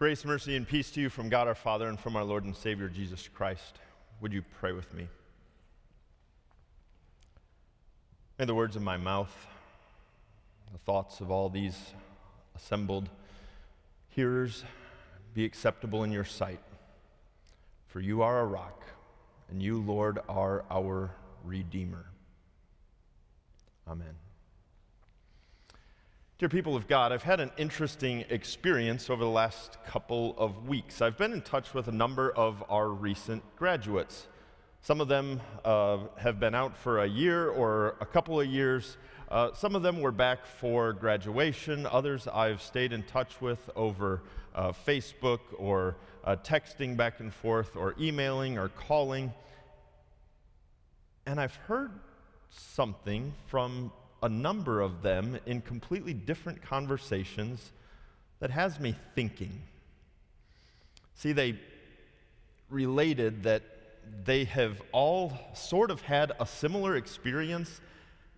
Grace, mercy, and peace to you from God our Father and from our Lord and Savior Jesus Christ. Would you pray with me? May the words of my mouth, the thoughts of all these assembled hearers be acceptable in your sight. For you are a rock, and you, Lord, are our Redeemer. Amen. Dear people of God, I've had an interesting experience over the last couple of weeks. I've been in touch with a number of our recent graduates. Some of them uh, have been out for a year or a couple of years. Uh, some of them were back for graduation. Others I've stayed in touch with over uh, Facebook or uh, texting back and forth or emailing or calling. And I've heard something from a number of them in completely different conversations that has me thinking. See, they related that they have all sort of had a similar experience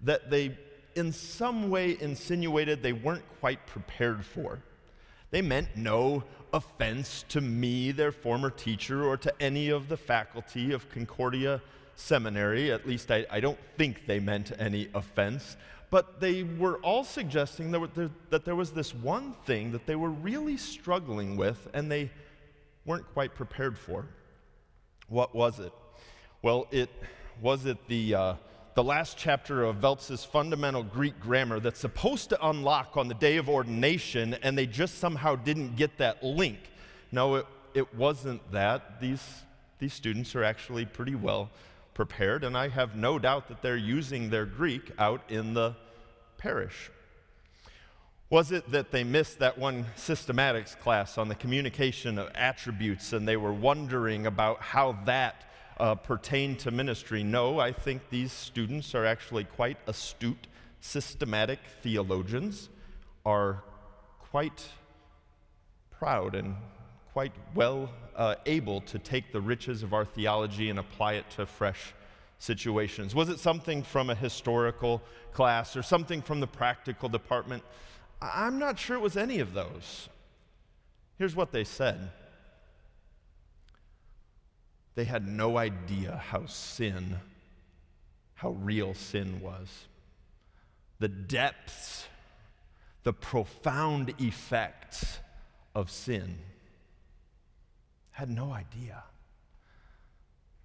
that they, in some way, insinuated they weren't quite prepared for. They meant no offense to me, their former teacher, or to any of the faculty of Concordia Seminary. At least I, I don't think they meant any offense but they were all suggesting that, there, was this one thing that they were really struggling with and they weren't quite prepared for. What was it? Well, it was it the, uh, the last chapter of Voelz's fundamental Greek grammar that's supposed to unlock on the day of ordination, and they just somehow didn't get that link. No, it, it wasn't that. These, these students are actually pretty well prepared, and I have no doubt that they're using their Greek out in the parish. Was it that they missed that one systematics class on the communication of attributes and they were wondering about how that uh, pertained to ministry? No, I think these students are actually quite astute, systematic theologians, are quite proud and quite well uh, able to take the riches of our theology and apply it to fresh situations? Was it something from a historical class or something from the practical department? I'm not sure it was any of those. Here's what they said they had no idea how sin, how real sin was. The depths, the profound effects of sin had no idea.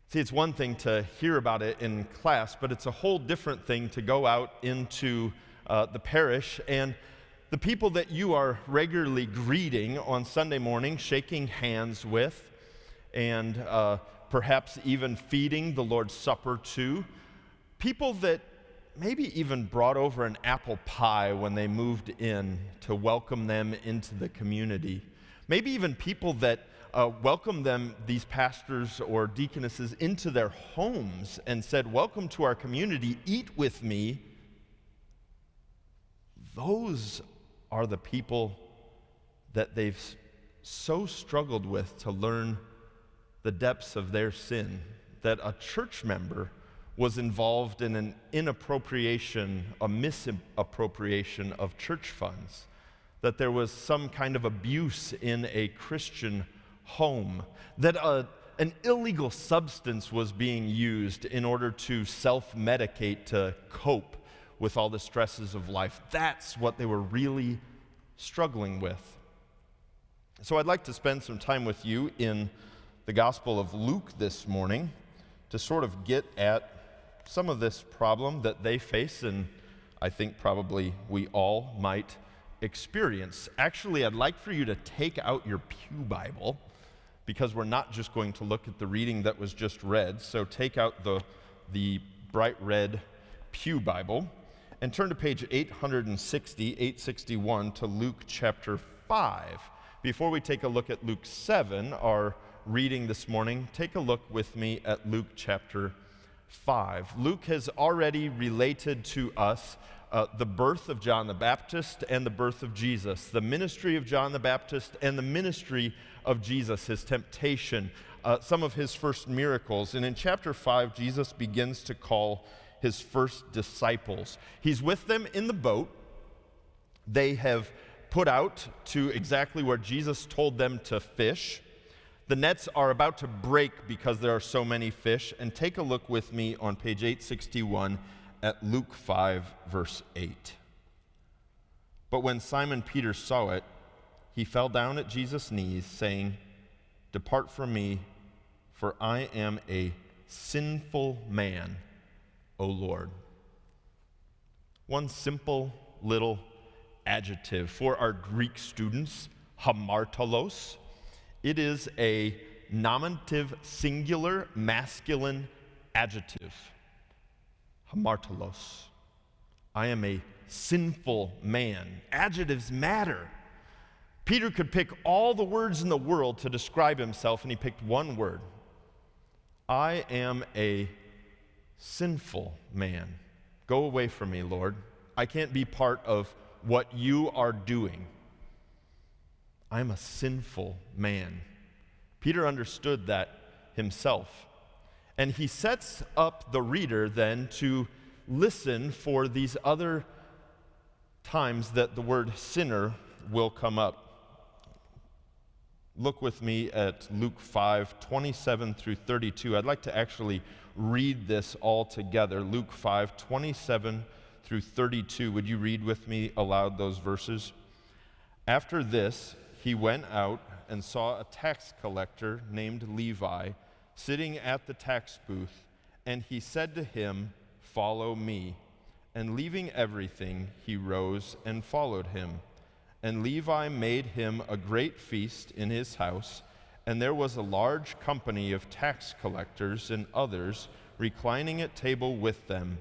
See, it's one thing to hear about it in class, but it's a whole different thing to go out into uh, the parish and the people that you are regularly greeting on Sunday morning, shaking hands with, and uh, perhaps even feeding the Lord's Supper to, people that maybe even brought over an apple pie when they moved in to welcome them into the community. Maybe even people that uh, welcomed them, these pastors or deaconesses, into their homes and said, Welcome to our community, eat with me. Those are the people that they've so struggled with to learn the depths of their sin that a church member was involved in an inappropriation, a misappropriation of church funds, that there was some kind of abuse in a Christian home, that a, an illegal substance was being used in order to self medicate to cope with all the stresses of life. That's what they were really struggling with. So I'd like to spend some time with you in the Gospel of Luke this morning to sort of get at some of this problem that they face, and I think probably we all might experience. Actually, I'd like for you to take out your Pew Bible because we're not just going to look at the reading that was just read. So take out the, the bright red Pew Bible and turn to page 860, 861 to Luke chapter 5. Before we take a look at Luke 7, our reading this morning, take a look with me at Luke chapter 5. Luke has already related to us uh, the birth of John the Baptist and the birth of Jesus, the ministry of John the Baptist and the ministry of Jesus, his temptation, uh, some of his first miracles. And in chapter 5, Jesus begins to call his first disciples. He's with them in the boat. They have put out to exactly where Jesus told them to fish. The nets are about to break because there are so many fish. And take a look with me on page 861 at Luke 5, verse 8. But when Simon Peter saw it, he fell down at Jesus' knees, saying, Depart from me, for I am a sinful man, O Lord. One simple little adjective for our Greek students, hamartolos. It is a nominative singular masculine adjective. Hamartolos. I am a sinful man. Adjectives matter. Peter could pick all the words in the world to describe himself, and he picked one word I am a sinful man. Go away from me, Lord. I can't be part of what you are doing. I'm a sinful man. Peter understood that himself. And he sets up the reader then to listen for these other times that the word sinner will come up. Look with me at Luke 5, 27 through 32. I'd like to actually read this all together. Luke 5, 27 through 32. Would you read with me aloud those verses? After this, he went out and saw a tax collector named Levi sitting at the tax booth, and he said to him, Follow me. And leaving everything, he rose and followed him. And Levi made him a great feast in his house, and there was a large company of tax collectors and others reclining at table with them.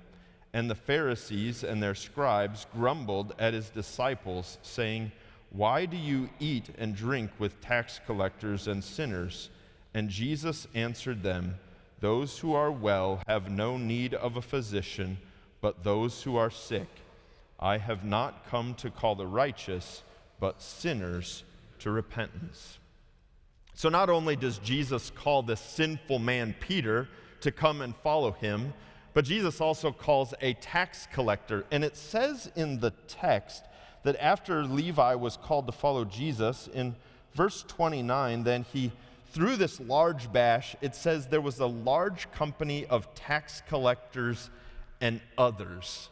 And the Pharisees and their scribes grumbled at his disciples, saying, Why do you eat and drink with tax collectors and sinners? And Jesus answered them, Those who are well have no need of a physician, but those who are sick. I have not come to call the righteous, but sinners to repentance. So, not only does Jesus call this sinful man Peter to come and follow him, but Jesus also calls a tax collector. And it says in the text that after Levi was called to follow Jesus, in verse 29, then he, through this large bash, it says there was a large company of tax collectors and others.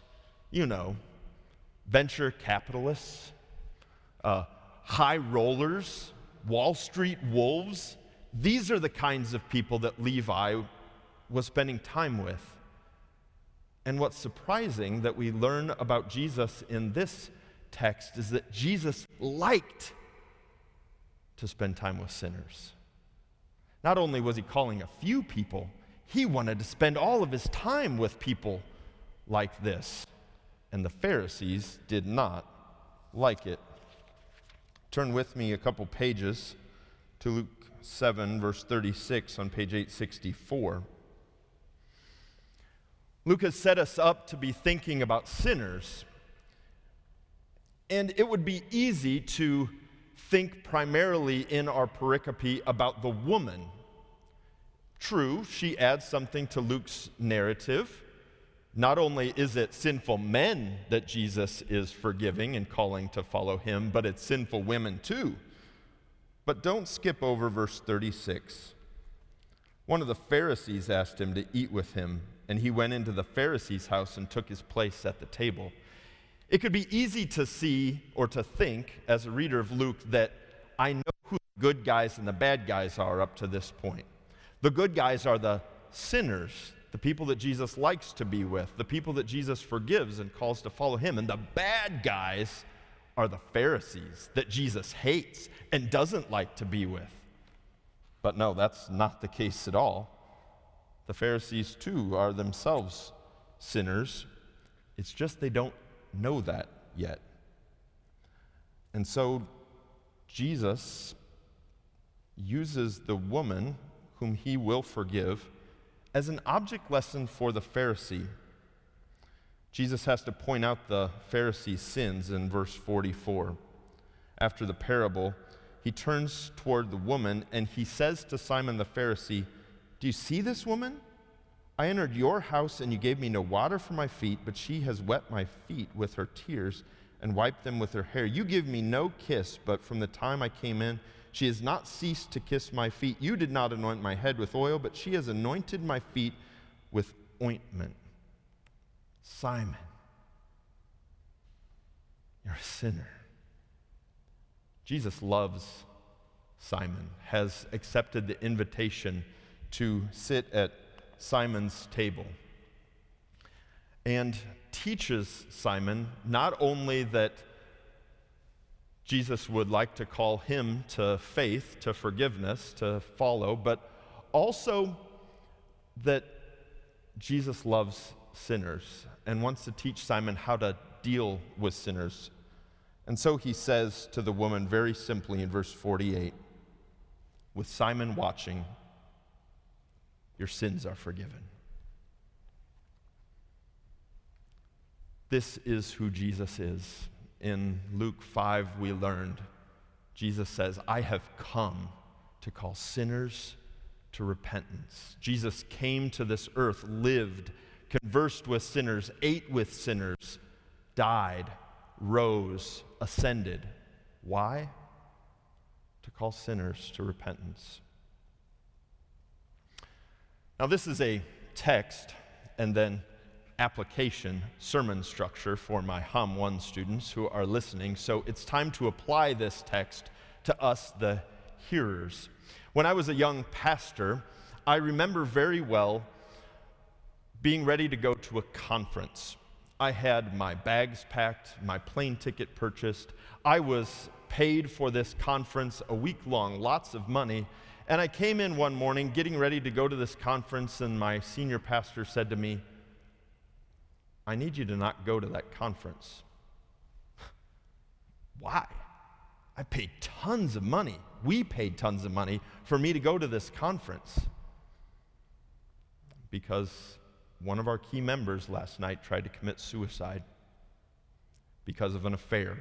You know, venture capitalists, uh, high rollers, Wall Street wolves. These are the kinds of people that Levi was spending time with. And what's surprising that we learn about Jesus in this text is that Jesus liked to spend time with sinners. Not only was he calling a few people, he wanted to spend all of his time with people like this. And the Pharisees did not like it. Turn with me a couple pages to Luke 7, verse 36 on page 864. Luke has set us up to be thinking about sinners. And it would be easy to think primarily in our pericope about the woman. True, she adds something to Luke's narrative. Not only is it sinful men that Jesus is forgiving and calling to follow him, but it's sinful women too. But don't skip over verse 36. One of the Pharisees asked him to eat with him, and he went into the Pharisee's house and took his place at the table. It could be easy to see or to think, as a reader of Luke, that I know who the good guys and the bad guys are up to this point. The good guys are the sinners, the people that Jesus likes to be with, the people that Jesus forgives and calls to follow him. And the bad guys are the Pharisees that Jesus hates and doesn't like to be with. But no, that's not the case at all. The Pharisees, too, are themselves sinners. It's just they don't know that yet. And so Jesus uses the woman whom he will forgive as an object lesson for the Pharisee. Jesus has to point out the Pharisee's sins in verse 44. After the parable, he turns toward the woman and he says to Simon the Pharisee, do you see this woman? I entered your house and you gave me no water for my feet, but she has wet my feet with her tears and wiped them with her hair. You give me no kiss, but from the time I came in, she has not ceased to kiss my feet. You did not anoint my head with oil, but she has anointed my feet with ointment. Simon, you're a sinner. Jesus loves Simon, has accepted the invitation to sit at Simon's table and teaches Simon not only that Jesus would like to call him to faith, to forgiveness, to follow, but also that Jesus loves sinners and wants to teach Simon how to deal with sinners. And so he says to the woman very simply in verse 48 with Simon watching, Your sins are forgiven. This is who Jesus is. In Luke 5, we learned Jesus says, I have come to call sinners to repentance. Jesus came to this earth, lived, conversed with sinners, ate with sinners, died, rose, ascended. Why? To call sinners to repentance. Now, this is a text and then application sermon structure for my Hum 1 students who are listening, so it's time to apply this text to us, the hearers. When I was a young pastor, I remember very well being ready to go to a conference. I had my bags packed, my plane ticket purchased. I was paid for this conference a week long, lots of money. And I came in one morning getting ready to go to this conference, and my senior pastor said to me, I need you to not go to that conference. Why? I paid tons of money. We paid tons of money for me to go to this conference. Because one of our key members last night tried to commit suicide because of an affair.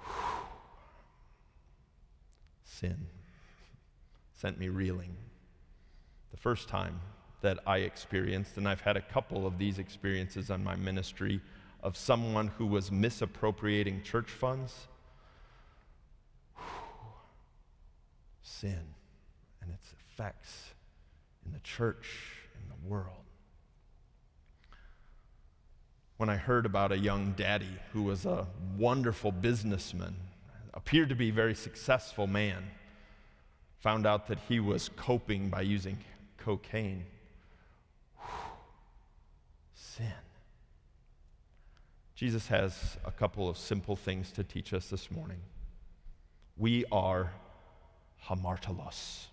Sin sent me reeling. The first time that I experienced, and I've had a couple of these experiences on my ministry of someone who was misappropriating church funds. Sin and its effects in the church, in the world. When I heard about a young daddy who was a wonderful businessman, appeared to be a very successful man, found out that he was coping by using cocaine sin. Jesus has a couple of simple things to teach us this morning. We are hamartolos.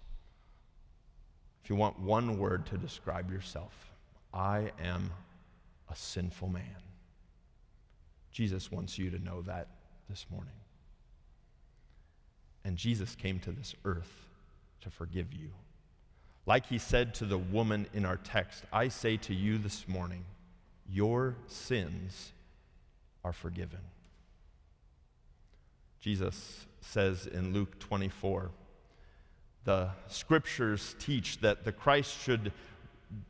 If you want one word to describe yourself, I am a sinful man. Jesus wants you to know that this morning. And Jesus came to this earth to forgive you. Like he said to the woman in our text, I say to you this morning, your sins are forgiven. Jesus says in Luke 24, the scriptures teach that the Christ should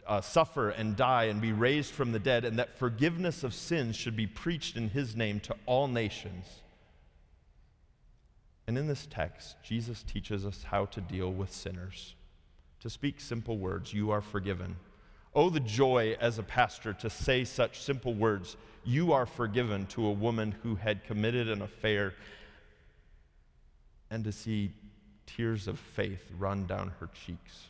uh, suffer and die and be raised from the dead, and that forgiveness of sins should be preached in his name to all nations. And in this text, Jesus teaches us how to deal with sinners. To speak simple words, you are forgiven. Oh, the joy as a pastor to say such simple words You are forgiven to a woman who had committed an affair, and to see tears of faith run down her cheeks.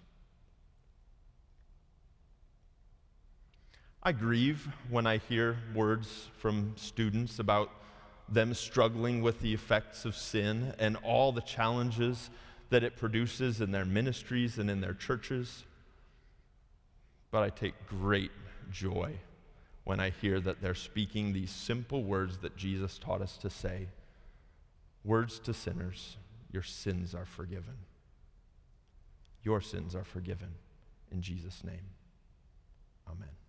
I grieve when I hear words from students about them struggling with the effects of sin and all the challenges that it produces in their ministries and in their churches. But I take great joy when I hear that they're speaking these simple words that Jesus taught us to say words to sinners, your sins are forgiven. Your sins are forgiven. In Jesus' name, amen.